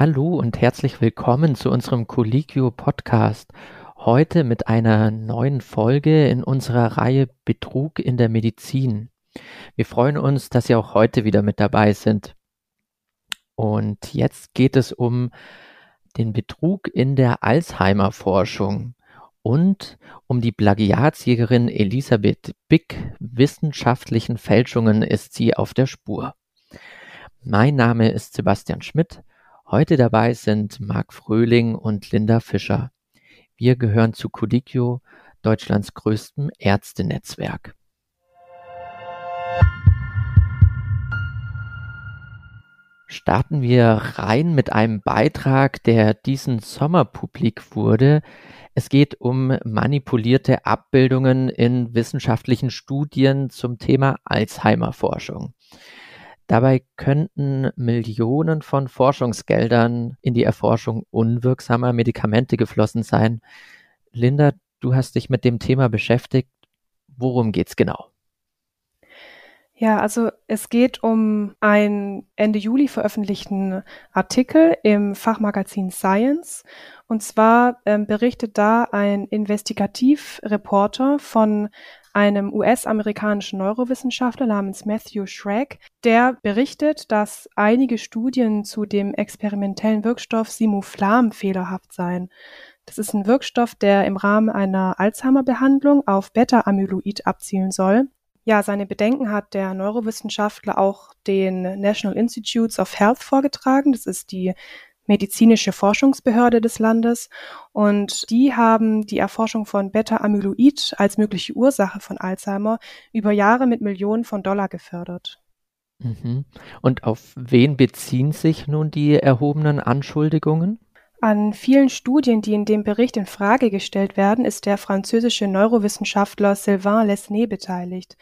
Hallo und herzlich willkommen zu unserem Collegio Podcast. Heute mit einer neuen Folge in unserer Reihe Betrug in der Medizin. Wir freuen uns, dass Sie auch heute wieder mit dabei sind. Und jetzt geht es um den Betrug in der Alzheimer-Forschung und um die Plagiatsjägerin Elisabeth Bick. Wissenschaftlichen Fälschungen ist sie auf der Spur. Mein Name ist Sebastian Schmidt. Heute dabei sind Marc Fröhling und Linda Fischer. Wir gehören zu Codicchio, Deutschlands größtem Ärztenetzwerk. Starten wir rein mit einem Beitrag, der diesen Sommer publik wurde. Es geht um manipulierte Abbildungen in wissenschaftlichen Studien zum Thema Alzheimer-Forschung. Dabei könnten Millionen von Forschungsgeldern in die Erforschung unwirksamer Medikamente geflossen sein. Linda, du hast dich mit dem Thema beschäftigt. Worum geht's genau? Ja, also es geht um einen Ende Juli veröffentlichten Artikel im Fachmagazin Science. Und zwar ähm, berichtet da ein Investigativreporter von einem US-amerikanischen Neurowissenschaftler namens Matthew Schreck, der berichtet, dass einige Studien zu dem experimentellen Wirkstoff Simuflam fehlerhaft seien. Das ist ein Wirkstoff, der im Rahmen einer Alzheimer-Behandlung auf Beta-Amyloid abzielen soll. Ja, seine Bedenken hat der Neurowissenschaftler auch den National Institutes of Health vorgetragen. Das ist die medizinische Forschungsbehörde des Landes und die haben die Erforschung von Beta-Amyloid als mögliche Ursache von Alzheimer über Jahre mit Millionen von Dollar gefördert. Mhm. Und auf wen beziehen sich nun die erhobenen Anschuldigungen? An vielen Studien, die in dem Bericht in Frage gestellt werden, ist der französische Neurowissenschaftler Sylvain Lesné beteiligt.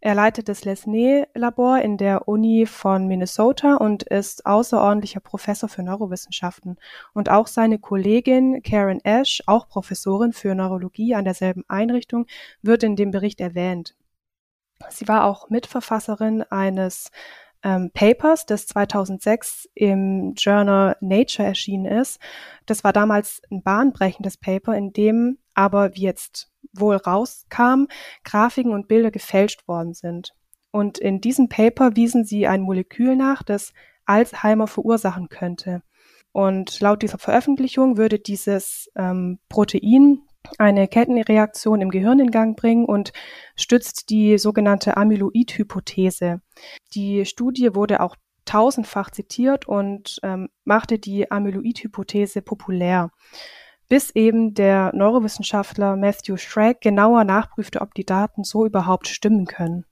Er leitet das Lesnay-Labor in der Uni von Minnesota und ist außerordentlicher Professor für Neurowissenschaften. Und auch seine Kollegin Karen Ash, auch Professorin für Neurologie an derselben Einrichtung, wird in dem Bericht erwähnt. Sie war auch Mitverfasserin eines ähm, Papers, das 2006 im Journal Nature erschienen ist. Das war damals ein bahnbrechendes Paper, in dem aber, wie jetzt wohl rauskam, Grafiken und Bilder gefälscht worden sind. Und in diesem Paper wiesen sie ein Molekül nach, das Alzheimer verursachen könnte. Und laut dieser Veröffentlichung würde dieses ähm, Protein eine Kettenreaktion im Gehirn in Gang bringen und stützt die sogenannte Amyloid-Hypothese. Die Studie wurde auch tausendfach zitiert und ähm, machte die Amyloid-Hypothese populär, bis eben der Neurowissenschaftler Matthew Schreck genauer nachprüfte, ob die Daten so überhaupt stimmen können.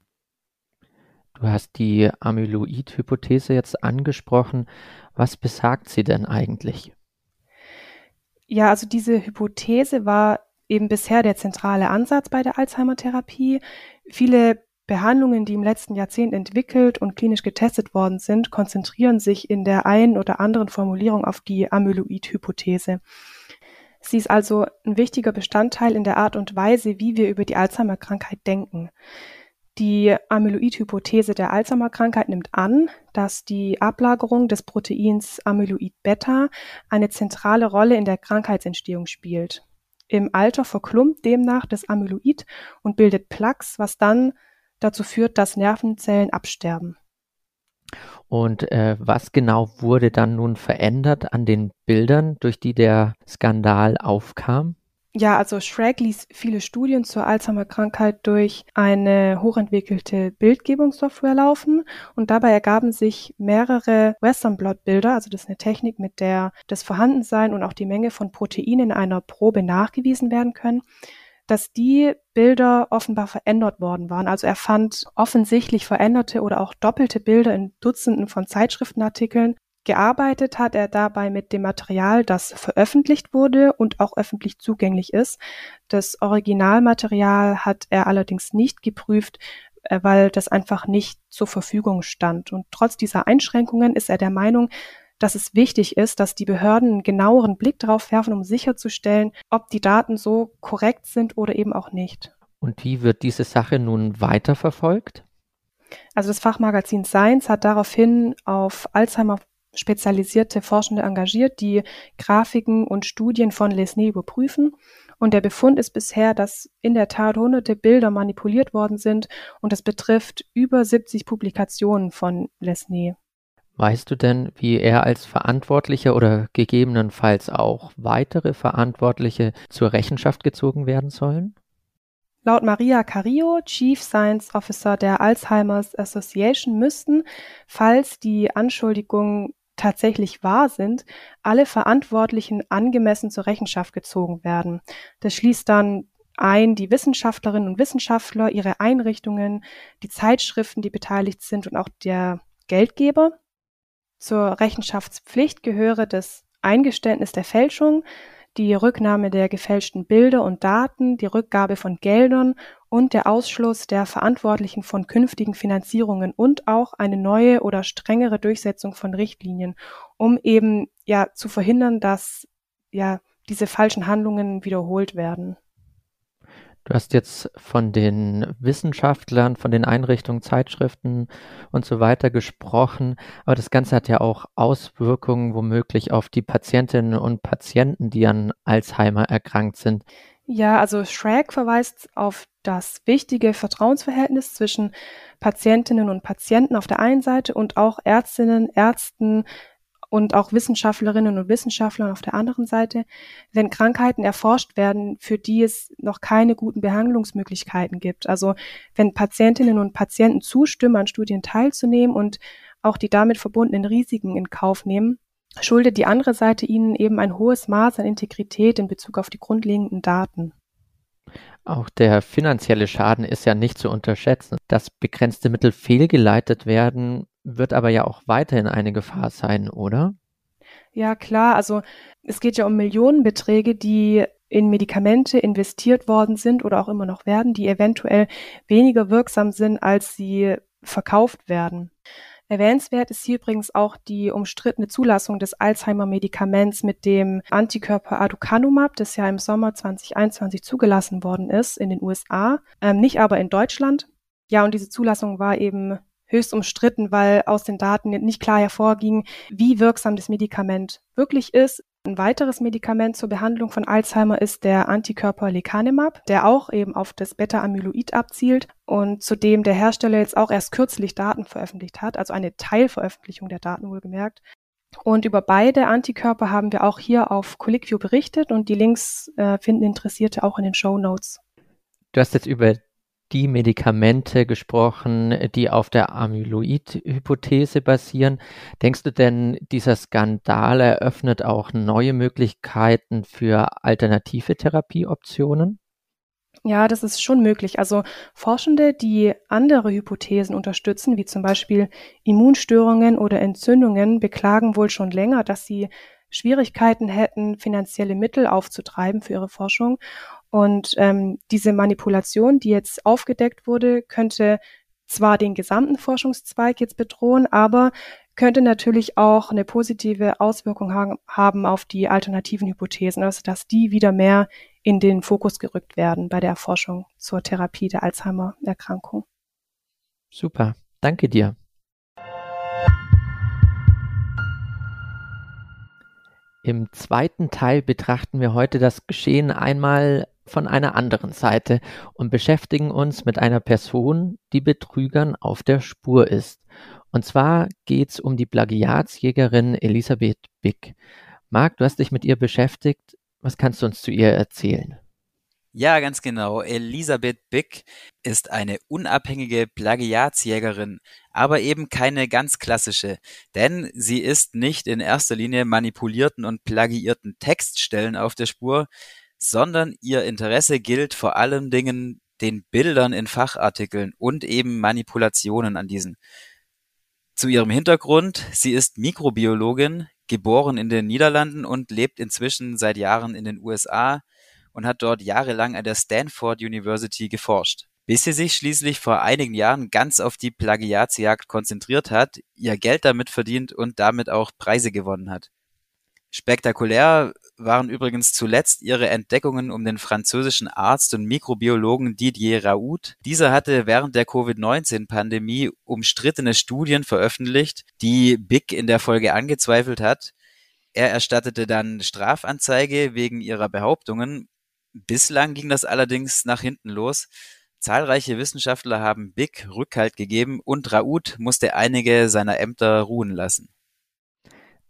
Du hast die Amyloid-Hypothese jetzt angesprochen. Was besagt sie denn eigentlich? Ja, also diese Hypothese war eben bisher der zentrale Ansatz bei der Alzheimer-Therapie. Viele Behandlungen, die im letzten Jahrzehnt entwickelt und klinisch getestet worden sind, konzentrieren sich in der einen oder anderen Formulierung auf die Amyloid-Hypothese. Sie ist also ein wichtiger Bestandteil in der Art und Weise, wie wir über die Alzheimer-Krankheit denken. Die Amyloid-Hypothese der Alzheimer-Krankheit nimmt an, dass die Ablagerung des Proteins Amyloid-Beta eine zentrale Rolle in der Krankheitsentstehung spielt. Im Alter verklumpt demnach das Amyloid und bildet Plaques, was dann dazu führt, dass Nervenzellen absterben. Und äh, was genau wurde dann nun verändert an den Bildern, durch die der Skandal aufkam? Ja, also Shrek ließ viele Studien zur Alzheimer-Krankheit durch eine hochentwickelte Bildgebungssoftware laufen und dabei ergaben sich mehrere Western Blot Bilder, also das ist eine Technik, mit der das Vorhandensein und auch die Menge von Proteinen in einer Probe nachgewiesen werden können, dass die Bilder offenbar verändert worden waren. Also er fand offensichtlich veränderte oder auch doppelte Bilder in Dutzenden von Zeitschriftenartikeln Gearbeitet hat er dabei mit dem Material, das veröffentlicht wurde und auch öffentlich zugänglich ist. Das Originalmaterial hat er allerdings nicht geprüft, äh, weil das einfach nicht zur Verfügung stand. Und trotz dieser Einschränkungen ist er der Meinung, dass es wichtig ist, dass die Behörden einen genaueren Blick darauf werfen, um sicherzustellen, ob die Daten so korrekt sind oder eben auch nicht. Und wie wird diese Sache nun weiterverfolgt? Also das Fachmagazin Science hat daraufhin auf Alzheimer spezialisierte Forschende engagiert, die Grafiken und Studien von Lesnay überprüfen. Und der Befund ist bisher, dass in der Tat hunderte Bilder manipuliert worden sind und das betrifft über 70 Publikationen von Lesnay. Weißt du denn, wie er als Verantwortlicher oder gegebenenfalls auch weitere Verantwortliche zur Rechenschaft gezogen werden sollen? Laut Maria Carrillo, Chief Science Officer der Alzheimer's Association, müssten, falls die Anschuldigungen tatsächlich wahr sind, alle Verantwortlichen angemessen zur Rechenschaft gezogen werden. Das schließt dann ein die Wissenschaftlerinnen und Wissenschaftler, ihre Einrichtungen, die Zeitschriften, die beteiligt sind und auch der Geldgeber. Zur Rechenschaftspflicht gehöre das Eingeständnis der Fälschung, die Rücknahme der gefälschten Bilder und Daten, die Rückgabe von Geldern und der Ausschluss der Verantwortlichen von künftigen Finanzierungen und auch eine neue oder strengere Durchsetzung von Richtlinien, um eben ja zu verhindern, dass ja diese falschen Handlungen wiederholt werden. Du hast jetzt von den Wissenschaftlern, von den Einrichtungen, Zeitschriften und so weiter gesprochen, aber das Ganze hat ja auch Auswirkungen womöglich auf die Patientinnen und Patienten, die an Alzheimer erkrankt sind. Ja, also Shrek verweist auf das wichtige Vertrauensverhältnis zwischen Patientinnen und Patienten auf der einen Seite und auch Ärztinnen, Ärzten, und auch Wissenschaftlerinnen und Wissenschaftlern auf der anderen Seite, wenn Krankheiten erforscht werden, für die es noch keine guten Behandlungsmöglichkeiten gibt. Also wenn Patientinnen und Patienten zustimmen, an Studien teilzunehmen und auch die damit verbundenen Risiken in Kauf nehmen, schuldet die andere Seite ihnen eben ein hohes Maß an Integrität in Bezug auf die grundlegenden Daten. Auch der finanzielle Schaden ist ja nicht zu unterschätzen. Dass begrenzte Mittel fehlgeleitet werden, wird aber ja auch weiterhin eine Gefahr sein, oder? Ja, klar. Also es geht ja um Millionenbeträge, die in Medikamente investiert worden sind oder auch immer noch werden, die eventuell weniger wirksam sind, als sie verkauft werden. Erwähnenswert ist hier übrigens auch die umstrittene Zulassung des Alzheimer-Medikaments mit dem Antikörper Aducanumab, das ja im Sommer 2021 zugelassen worden ist in den USA, ähm, nicht aber in Deutschland. Ja, und diese Zulassung war eben höchst umstritten, weil aus den Daten nicht klar hervorging, wie wirksam das Medikament wirklich ist. Ein weiteres Medikament zur Behandlung von Alzheimer ist der Antikörper Lecanemab, der auch eben auf das Beta-Amyloid abzielt und zu dem der Hersteller jetzt auch erst kürzlich Daten veröffentlicht hat, also eine Teilveröffentlichung der Daten wohlgemerkt. Und über beide Antikörper haben wir auch hier auf CollickView berichtet und die Links äh, finden Interessierte auch in den Show Notes. Du hast jetzt über die Medikamente gesprochen, die auf der Amyloid-Hypothese basieren. Denkst du denn, dieser Skandal eröffnet auch neue Möglichkeiten für alternative Therapieoptionen? Ja, das ist schon möglich. Also Forschende, die andere Hypothesen unterstützen, wie zum Beispiel Immunstörungen oder Entzündungen, beklagen wohl schon länger, dass sie Schwierigkeiten hätten, finanzielle Mittel aufzutreiben für ihre Forschung. Und ähm, diese Manipulation, die jetzt aufgedeckt wurde, könnte zwar den gesamten Forschungszweig jetzt bedrohen, aber könnte natürlich auch eine positive Auswirkung ha haben auf die alternativen Hypothesen, also dass die wieder mehr in den Fokus gerückt werden bei der Erforschung zur Therapie der Alzheimer-Erkrankung. Super, danke dir. Im zweiten Teil betrachten wir heute das Geschehen einmal von einer anderen Seite und beschäftigen uns mit einer Person, die Betrügern auf der Spur ist. Und zwar geht's um die Plagiatsjägerin Elisabeth Bick. Marc, du hast dich mit ihr beschäftigt. Was kannst du uns zu ihr erzählen? Ja, ganz genau. Elisabeth Bick ist eine unabhängige Plagiatsjägerin, aber eben keine ganz klassische, denn sie ist nicht in erster Linie manipulierten und plagiierten Textstellen auf der Spur, sondern ihr Interesse gilt vor allen Dingen den Bildern in Fachartikeln und eben Manipulationen an diesen. Zu ihrem Hintergrund, sie ist Mikrobiologin, geboren in den Niederlanden und lebt inzwischen seit Jahren in den USA und hat dort jahrelang an der Stanford University geforscht, bis sie sich schließlich vor einigen Jahren ganz auf die Plagiatsjagd konzentriert hat, ihr Geld damit verdient und damit auch Preise gewonnen hat. Spektakulär waren übrigens zuletzt ihre Entdeckungen um den französischen Arzt und Mikrobiologen Didier Raoult. Dieser hatte während der Covid-19-Pandemie umstrittene Studien veröffentlicht, die Big in der Folge angezweifelt hat. Er erstattete dann Strafanzeige wegen ihrer Behauptungen. Bislang ging das allerdings nach hinten los. Zahlreiche Wissenschaftler haben Big Rückhalt gegeben und Raoult musste einige seiner Ämter ruhen lassen.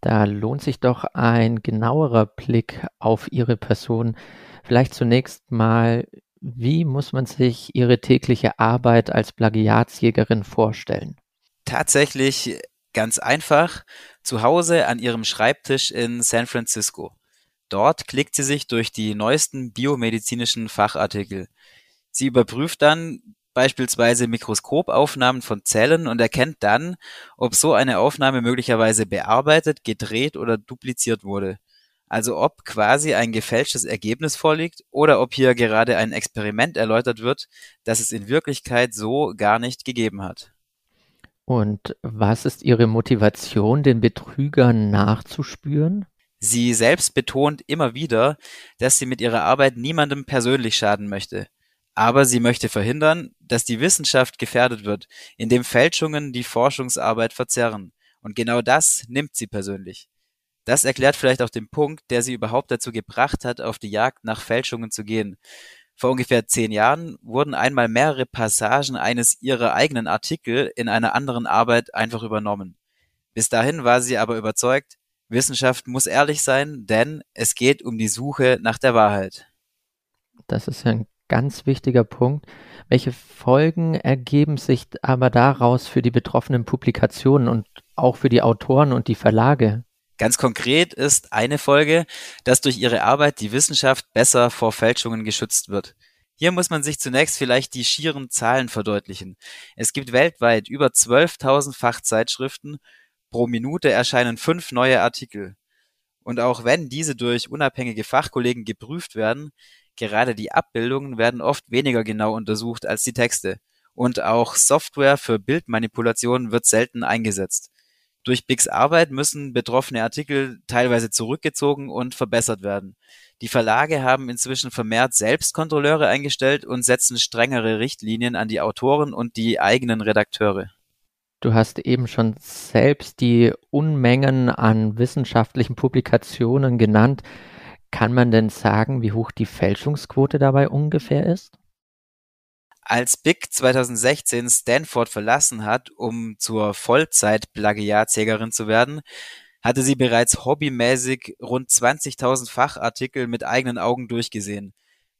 Da lohnt sich doch ein genauerer Blick auf Ihre Person. Vielleicht zunächst mal, wie muss man sich Ihre tägliche Arbeit als Plagiatsjägerin vorstellen? Tatsächlich ganz einfach, zu Hause an ihrem Schreibtisch in San Francisco. Dort klickt sie sich durch die neuesten biomedizinischen Fachartikel. Sie überprüft dann beispielsweise Mikroskopaufnahmen von Zellen und erkennt dann, ob so eine Aufnahme möglicherweise bearbeitet, gedreht oder dupliziert wurde. Also ob quasi ein gefälschtes Ergebnis vorliegt oder ob hier gerade ein Experiment erläutert wird, das es in Wirklichkeit so gar nicht gegeben hat. Und was ist Ihre Motivation, den Betrügern nachzuspüren? Sie selbst betont immer wieder, dass sie mit ihrer Arbeit niemandem persönlich schaden möchte. Aber sie möchte verhindern, dass die Wissenschaft gefährdet wird, indem Fälschungen die Forschungsarbeit verzerren. Und genau das nimmt sie persönlich. Das erklärt vielleicht auch den Punkt, der sie überhaupt dazu gebracht hat, auf die Jagd nach Fälschungen zu gehen. Vor ungefähr zehn Jahren wurden einmal mehrere Passagen eines ihrer eigenen Artikel in einer anderen Arbeit einfach übernommen. Bis dahin war sie aber überzeugt, Wissenschaft muss ehrlich sein, denn es geht um die Suche nach der Wahrheit. Das ist ein ganz wichtiger Punkt. Welche Folgen ergeben sich aber daraus für die betroffenen Publikationen und auch für die Autoren und die Verlage? Ganz konkret ist eine Folge, dass durch ihre Arbeit die Wissenschaft besser vor Fälschungen geschützt wird. Hier muss man sich zunächst vielleicht die schieren Zahlen verdeutlichen. Es gibt weltweit über 12.000 Fachzeitschriften. Pro Minute erscheinen fünf neue Artikel. Und auch wenn diese durch unabhängige Fachkollegen geprüft werden, Gerade die Abbildungen werden oft weniger genau untersucht als die Texte. Und auch Software für Bildmanipulation wird selten eingesetzt. Durch Bigs Arbeit müssen betroffene Artikel teilweise zurückgezogen und verbessert werden. Die Verlage haben inzwischen vermehrt Selbstkontrolleure eingestellt und setzen strengere Richtlinien an die Autoren und die eigenen Redakteure. Du hast eben schon selbst die Unmengen an wissenschaftlichen Publikationen genannt. Kann man denn sagen, wie hoch die Fälschungsquote dabei ungefähr ist? Als Big 2016 Stanford verlassen hat, um zur Vollzeit-Plagiatsjägerin zu werden, hatte sie bereits hobbymäßig rund 20.000 Fachartikel mit eigenen Augen durchgesehen.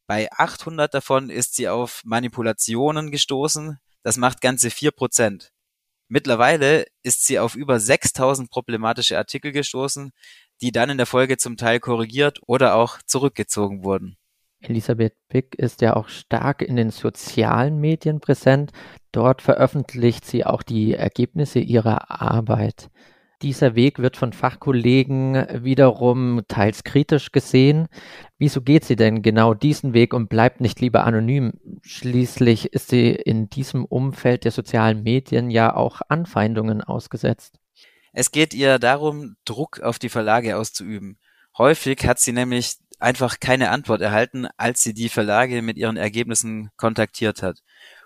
Bei 800 davon ist sie auf Manipulationen gestoßen, das macht ganze 4 Prozent. Mittlerweile ist sie auf über 6000 problematische Artikel gestoßen, die dann in der Folge zum Teil korrigiert oder auch zurückgezogen wurden. Elisabeth Pick ist ja auch stark in den sozialen Medien präsent. Dort veröffentlicht sie auch die Ergebnisse ihrer Arbeit. Dieser Weg wird von Fachkollegen wiederum teils kritisch gesehen. Wieso geht sie denn genau diesen Weg und bleibt nicht lieber anonym? Schließlich ist sie in diesem Umfeld der sozialen Medien ja auch Anfeindungen ausgesetzt. Es geht ihr darum, Druck auf die Verlage auszuüben. Häufig hat sie nämlich einfach keine Antwort erhalten, als sie die Verlage mit ihren Ergebnissen kontaktiert hat.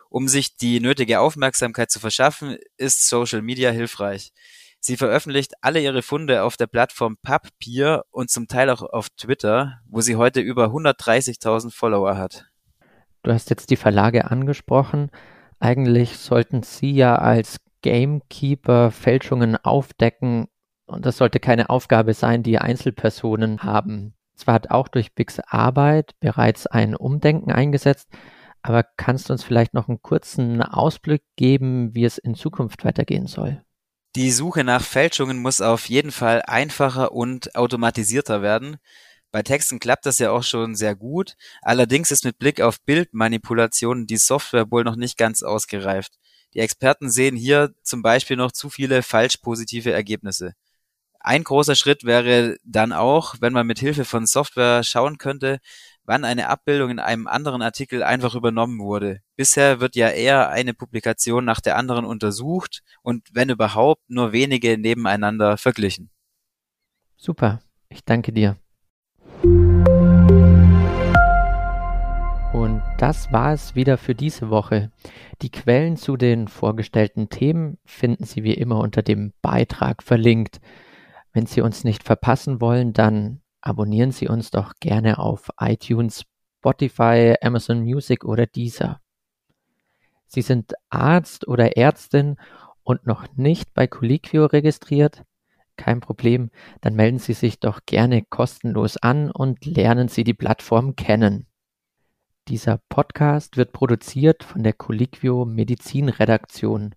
Um sich die nötige Aufmerksamkeit zu verschaffen, ist Social Media hilfreich. Sie veröffentlicht alle ihre Funde auf der Plattform PubPeer und zum Teil auch auf Twitter, wo sie heute über 130.000 Follower hat. Du hast jetzt die Verlage angesprochen. Eigentlich sollten sie ja als Gamekeeper Fälschungen aufdecken und das sollte keine Aufgabe sein, die Einzelpersonen haben. Zwar hat auch durch Bigs Arbeit bereits ein Umdenken eingesetzt, aber kannst du uns vielleicht noch einen kurzen Ausblick geben, wie es in Zukunft weitergehen soll? Die Suche nach Fälschungen muss auf jeden Fall einfacher und automatisierter werden. Bei Texten klappt das ja auch schon sehr gut. Allerdings ist mit Blick auf Bildmanipulationen die Software wohl noch nicht ganz ausgereift. Die Experten sehen hier zum Beispiel noch zu viele falsch positive Ergebnisse. Ein großer Schritt wäre dann auch, wenn man mit Hilfe von Software schauen könnte, wann eine Abbildung in einem anderen Artikel einfach übernommen wurde. Bisher wird ja eher eine Publikation nach der anderen untersucht und wenn überhaupt nur wenige nebeneinander verglichen. Super, ich danke dir. Das war es wieder für diese Woche. Die Quellen zu den vorgestellten Themen finden Sie wie immer unter dem Beitrag verlinkt. Wenn Sie uns nicht verpassen wollen, dann abonnieren Sie uns doch gerne auf iTunes, Spotify, Amazon Music oder Deezer. Sie sind Arzt oder Ärztin und noch nicht bei Colliquio registriert? Kein Problem, dann melden Sie sich doch gerne kostenlos an und lernen Sie die Plattform kennen. Dieser Podcast wird produziert von der Colliquio Medizinredaktion.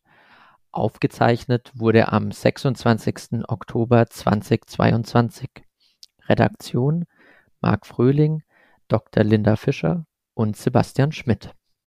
Aufgezeichnet wurde am 26. Oktober 2022. Redaktion Marc Fröhling, Dr. Linda Fischer und Sebastian Schmidt.